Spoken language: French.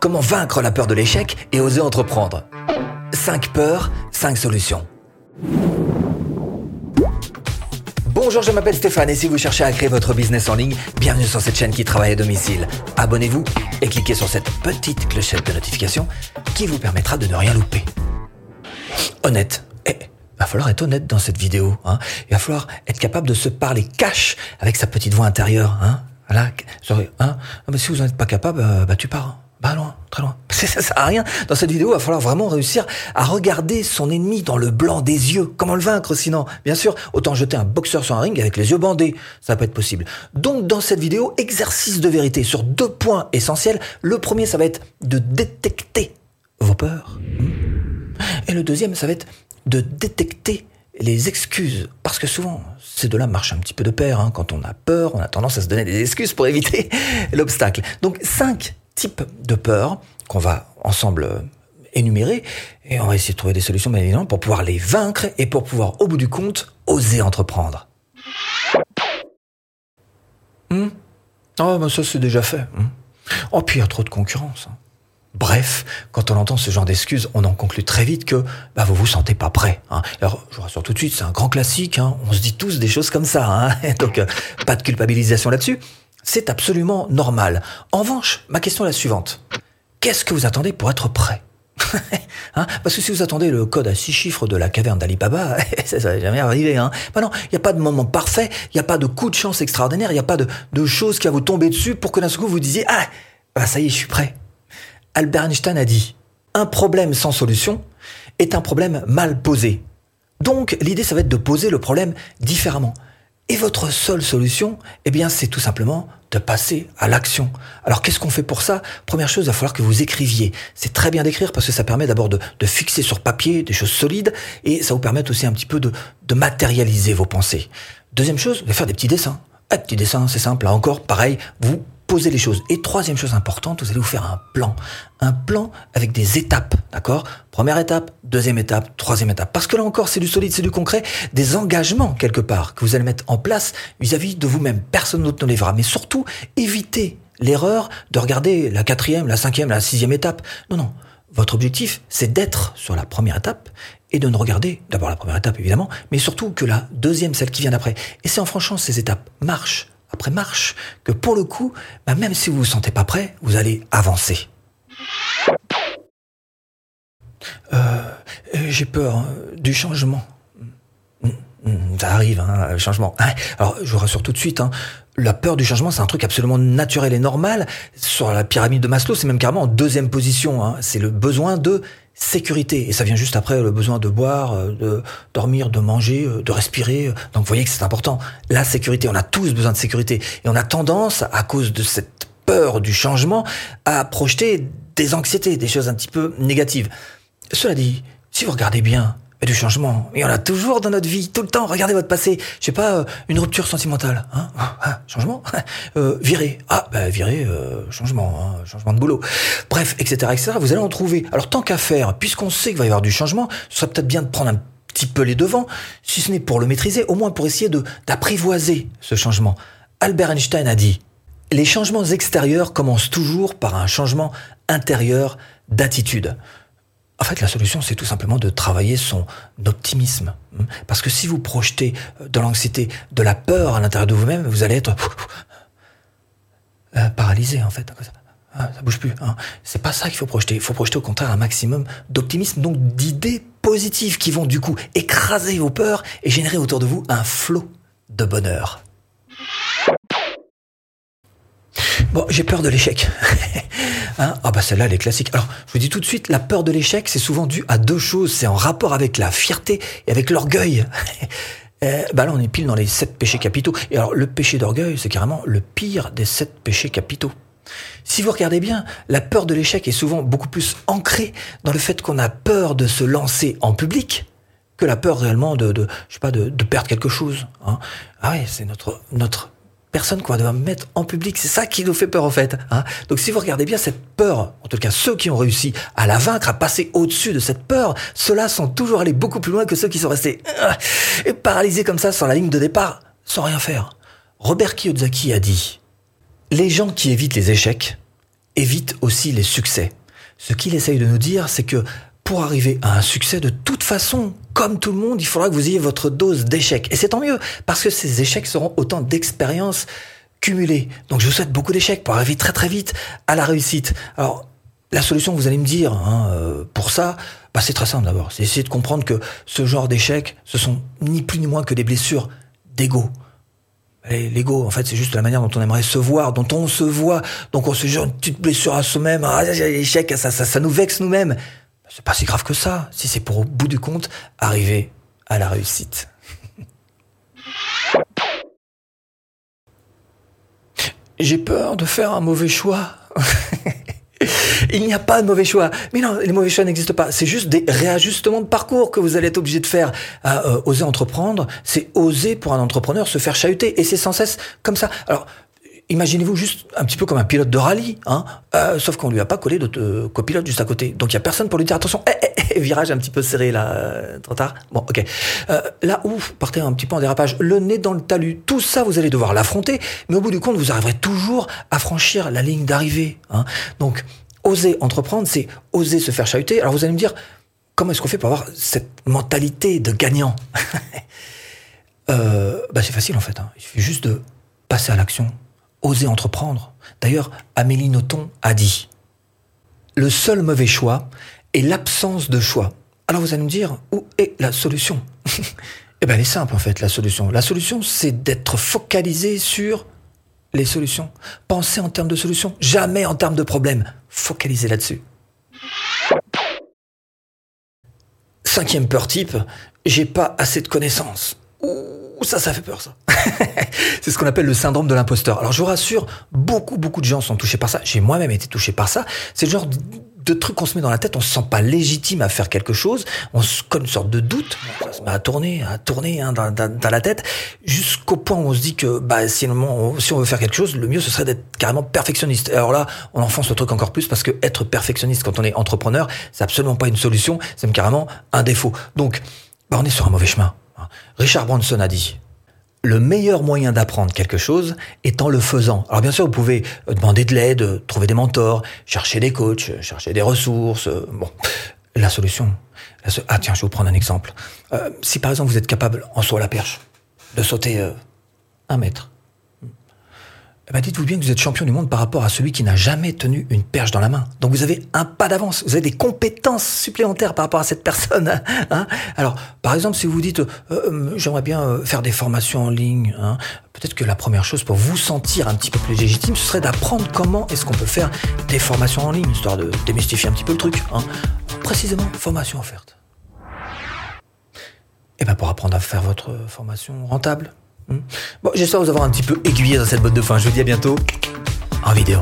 Comment vaincre la peur de l'échec et oser entreprendre 5 peurs, 5 solutions. Bonjour, je m'appelle Stéphane et si vous cherchez à créer votre business en ligne, bienvenue sur cette chaîne qui travaille à domicile. Abonnez-vous et cliquez sur cette petite clochette de notification qui vous permettra de ne rien louper. Honnête, eh, va falloir être honnête dans cette vidéo. Hein. Il va falloir être capable de se parler cash avec sa petite voix intérieure. Hein. Voilà, hein. Ah, si vous n'en êtes pas capable, euh, bah tu pars. Bah loin, très loin. Ça, sert à rien. Dans cette vidéo, il va falloir vraiment réussir à regarder son ennemi dans le blanc des yeux. Comment le vaincre sinon? Bien sûr, autant jeter un boxeur sur un ring avec les yeux bandés. Ça pas être possible. Donc dans cette vidéo, exercice de vérité sur deux points essentiels. Le premier, ça va être de détecter vos peurs. Et le deuxième, ça va être de détecter les excuses. Parce que souvent, ces deux-là marchent un petit peu de pair. Hein. Quand on a peur, on a tendance à se donner des excuses pour éviter l'obstacle. Donc cinq types de peurs qu'on va ensemble euh, énumérer et on va essayer de trouver des solutions bien évidemment pour pouvoir les vaincre et pour pouvoir au bout du compte oser entreprendre. Hmm oh, ben ça c'est déjà fait. Hmm oh, puis il y a trop de concurrence. Hein. Bref, quand on entend ce genre d'excuses, on en conclut très vite que bah, vous vous sentez pas prêt. Hein. Alors, je vous rassure tout de suite, c'est un grand classique. Hein. On se dit tous des choses comme ça. Donc, euh, pas de culpabilisation là-dessus. C'est absolument normal. En revanche, ma question est la suivante. Qu'est-ce que vous attendez pour être prêt hein Parce que si vous attendez le code à six chiffres de la caverne d'Alibaba, ça, ça va jamais arriver. Hein bah non, il n'y a pas de moment parfait, il n'y a pas de coup de chance extraordinaire, il n'y a pas de, choses qui va vous tomber dessus pour que d'un coup vous disiez ah bah ça y est, je suis prêt. Albert Einstein a dit un problème sans solution est un problème mal posé. Donc l'idée ça va être de poser le problème différemment. Et votre seule solution, eh bien, c'est tout simplement de passer à l'action. Alors, qu'est-ce qu'on fait pour ça? Première chose, il va falloir que vous écriviez. C'est très bien d'écrire parce que ça permet d'abord de, fixer sur papier des choses solides et ça vous permet aussi un petit peu de, matérialiser vos pensées. Deuxième chose, vous faire des petits dessins. Un petit dessin, c'est simple. Là encore, pareil, vous poser les choses. Et troisième chose importante, vous allez vous faire un plan. Un plan avec des étapes, d'accord? Première étape, deuxième étape, troisième étape. Parce que là encore, c'est du solide, c'est du concret, des engagements quelque part que vous allez mettre en place vis-à-vis de vous-même. Personne d'autre ne les verra. Mais surtout, évitez l'erreur de regarder la quatrième, la cinquième, la sixième étape. Non, non. Votre objectif, c'est d'être sur la première étape et de ne regarder d'abord la première étape évidemment, mais surtout que la deuxième, celle qui vient d'après. Et c'est en franchant ces étapes, marche après marche, que pour le coup, bah, même si vous vous sentez pas prêt, vous allez avancer. Euh, j'ai peur hein, du changement. Mm, mm, ça arrive, hein, le changement. Alors, je vous rassure tout de suite, hein, la peur du changement, c'est un truc absolument naturel et normal. Sur la pyramide de Maslow, c'est même carrément en deuxième position. C'est le besoin de sécurité. Et ça vient juste après le besoin de boire, euh, de dormir, de manger, euh, de respirer. Donc vous voyez que c'est important. La sécurité, on a tous besoin de sécurité. Et on a tendance, à cause de cette peur du changement, à projeter des anxiétés, des choses un petit peu négatives. Cela dit, si vous regardez bien, et du changement. Il y en a toujours dans notre vie, tout le temps. Regardez votre passé. Je sais pas, euh, une rupture sentimentale. Hein ah changement. euh, virer. Ah, bah, virer, euh, changement. Hein, changement de boulot. Bref, etc., etc. Vous allez en trouver. Alors, tant qu'à faire, puisqu'on sait qu'il va y avoir du changement, ce serait peut-être bien de prendre un petit peu les devants, si ce n'est pour le maîtriser, au moins pour essayer de d'apprivoiser ce changement. Albert Einstein a dit, les changements extérieurs commencent toujours par un changement intérieur d'attitude. En fait, la solution, c'est tout simplement de travailler son optimisme. Parce que si vous projetez euh, de l'anxiété, de la peur à l'intérieur de vous-même, vous allez être euh, paralysé, en fait. Ah, ça bouge plus. Hein. C'est pas ça qu'il faut projeter. Il faut projeter au contraire un maximum d'optimisme, donc d'idées positives qui vont du coup écraser vos peurs et générer autour de vous un flot de bonheur. Bon, j'ai peur de l'échec. Hein? Ah bah celle-là, elle est classique. Alors, je vous dis tout de suite, la peur de l'échec, c'est souvent dû à deux choses. C'est en rapport avec la fierté et avec l'orgueil. Euh, bah là, on est pile dans les sept péchés capitaux. Et alors, le péché d'orgueil, c'est carrément le pire des sept péchés capitaux. Si vous regardez bien, la peur de l'échec est souvent beaucoup plus ancrée dans le fait qu'on a peur de se lancer en public que la peur réellement de, je sais pas, de, de perdre quelque chose. Hein. Ah oui, c'est notre notre personne qu'on va mettre en public. C'est ça qui nous fait peur en fait. Hein. Donc si vous regardez bien cette peur, en tout cas ceux qui ont réussi à la vaincre, à passer au-dessus de cette peur, ceux-là sont toujours allés beaucoup plus loin que ceux qui sont restés euh, paralysés comme ça sur la ligne de départ, sans rien faire. Robert Kiyosaki a dit, les gens qui évitent les échecs évite aussi les succès. Ce qu'il essaye de nous dire, c'est que pour arriver à un succès, de toute façon, comme tout le monde, il faudra que vous ayez votre dose d'échecs. Et c'est tant mieux, parce que ces échecs seront autant d'expériences cumulées. Donc je vous souhaite beaucoup d'échecs pour arriver très très vite à la réussite. Alors, la solution, vous allez me dire, hein, euh, pour ça, bah, c'est très simple d'abord. C'est essayer de comprendre que ce genre d'échecs, ce sont ni plus ni moins que des blessures d'ego. L'ego, en fait, c'est juste la manière dont on aimerait se voir, dont on se voit. Donc on se dit une petite blessure à soi-même, ah, l'échec, ça nous vexe nous-mêmes c'est pas si grave que ça, si c'est pour au bout du compte arriver à la réussite. J'ai peur de faire un mauvais choix. Il n'y a pas de mauvais choix. Mais non, les mauvais choix n'existent pas. C'est juste des réajustements de parcours que vous allez être obligé de faire. Euh, oser entreprendre, c'est oser pour un entrepreneur se faire chahuter. Et c'est sans cesse comme ça. Alors, Imaginez-vous juste un petit peu comme un pilote de rallye, hein, euh, sauf qu'on lui a pas collé de euh, copilote juste à côté. Donc il y a personne pour lui dire attention, eh, eh, eh, virage un petit peu serré là, euh, trop tard. Bon, ok. Euh, là où partez un petit peu en dérapage, le nez dans le talus, tout ça vous allez devoir l'affronter, mais au bout du compte vous arriverez toujours à franchir la ligne d'arrivée. Hein. Donc oser entreprendre, c'est oser se faire chahuter. Alors vous allez me dire comment est-ce qu'on fait pour avoir cette mentalité de gagnant? Bah c'est facile en fait. Hein. Il suffit juste de passer à l'action oser entreprendre. D'ailleurs, Amélie Nothomb a dit Le seul mauvais choix est l'absence de choix. Alors vous allez me dire Où est la solution? Eh bien, elle est simple en fait, la solution. La solution, c'est d'être focalisé sur les solutions. Penser en termes de solutions, jamais en termes de problèmes. Focaliser là-dessus. Cinquième peur type, j'ai pas assez de connaissances. Ouh, ça, ça fait peur, ça. c'est ce qu'on appelle le syndrome de l'imposteur. Alors, je vous rassure, beaucoup, beaucoup de gens sont touchés par ça. J'ai moi-même été touché par ça. C'est le genre de truc qu'on se met dans la tête, on se sent pas légitime à faire quelque chose, on se connaît une sorte de doute, ça se met à tourner, à tourner hein, dans, la tête, jusqu'au point où on se dit que bah, si, on, veut faire quelque chose, le mieux ce serait d'être carrément perfectionniste. Alors là, on enfonce le truc encore plus parce que être perfectionniste quand on est entrepreneur, c'est absolument pas une solution, c'est carrément un défaut. Donc, bah, on est sur un mauvais chemin. Richard Branson a dit le meilleur moyen d'apprendre quelque chose est en le faisant. Alors bien sûr, vous pouvez demander de l'aide, trouver des mentors, chercher des coachs, chercher des ressources. Euh, bon, la solution. ah tiens, je vais vous prendre un exemple. Euh, si par exemple vous êtes capable en saut à la perche de sauter euh, un mètre, eh ben dites-vous bien que vous êtes champion du monde par rapport à celui qui n'a jamais tenu une perche dans la main. Donc vous avez un pas d'avance, vous avez des compétences supplémentaires par rapport à cette personne. Hein Alors, par exemple, si vous dites, euh, euh, j'aimerais bien euh, faire des formations en ligne, hein, peut-être que la première chose pour vous sentir un petit peu plus légitime, ce serait d'apprendre comment est-ce qu'on peut faire des formations en ligne, histoire de démystifier un petit peu le truc. Hein. Précisément, formation offerte. Et eh ben pour apprendre à faire votre formation rentable. Bon, j'espère vous avoir un petit peu aiguillé dans cette botte de fin. Je vous dis à bientôt en vidéo.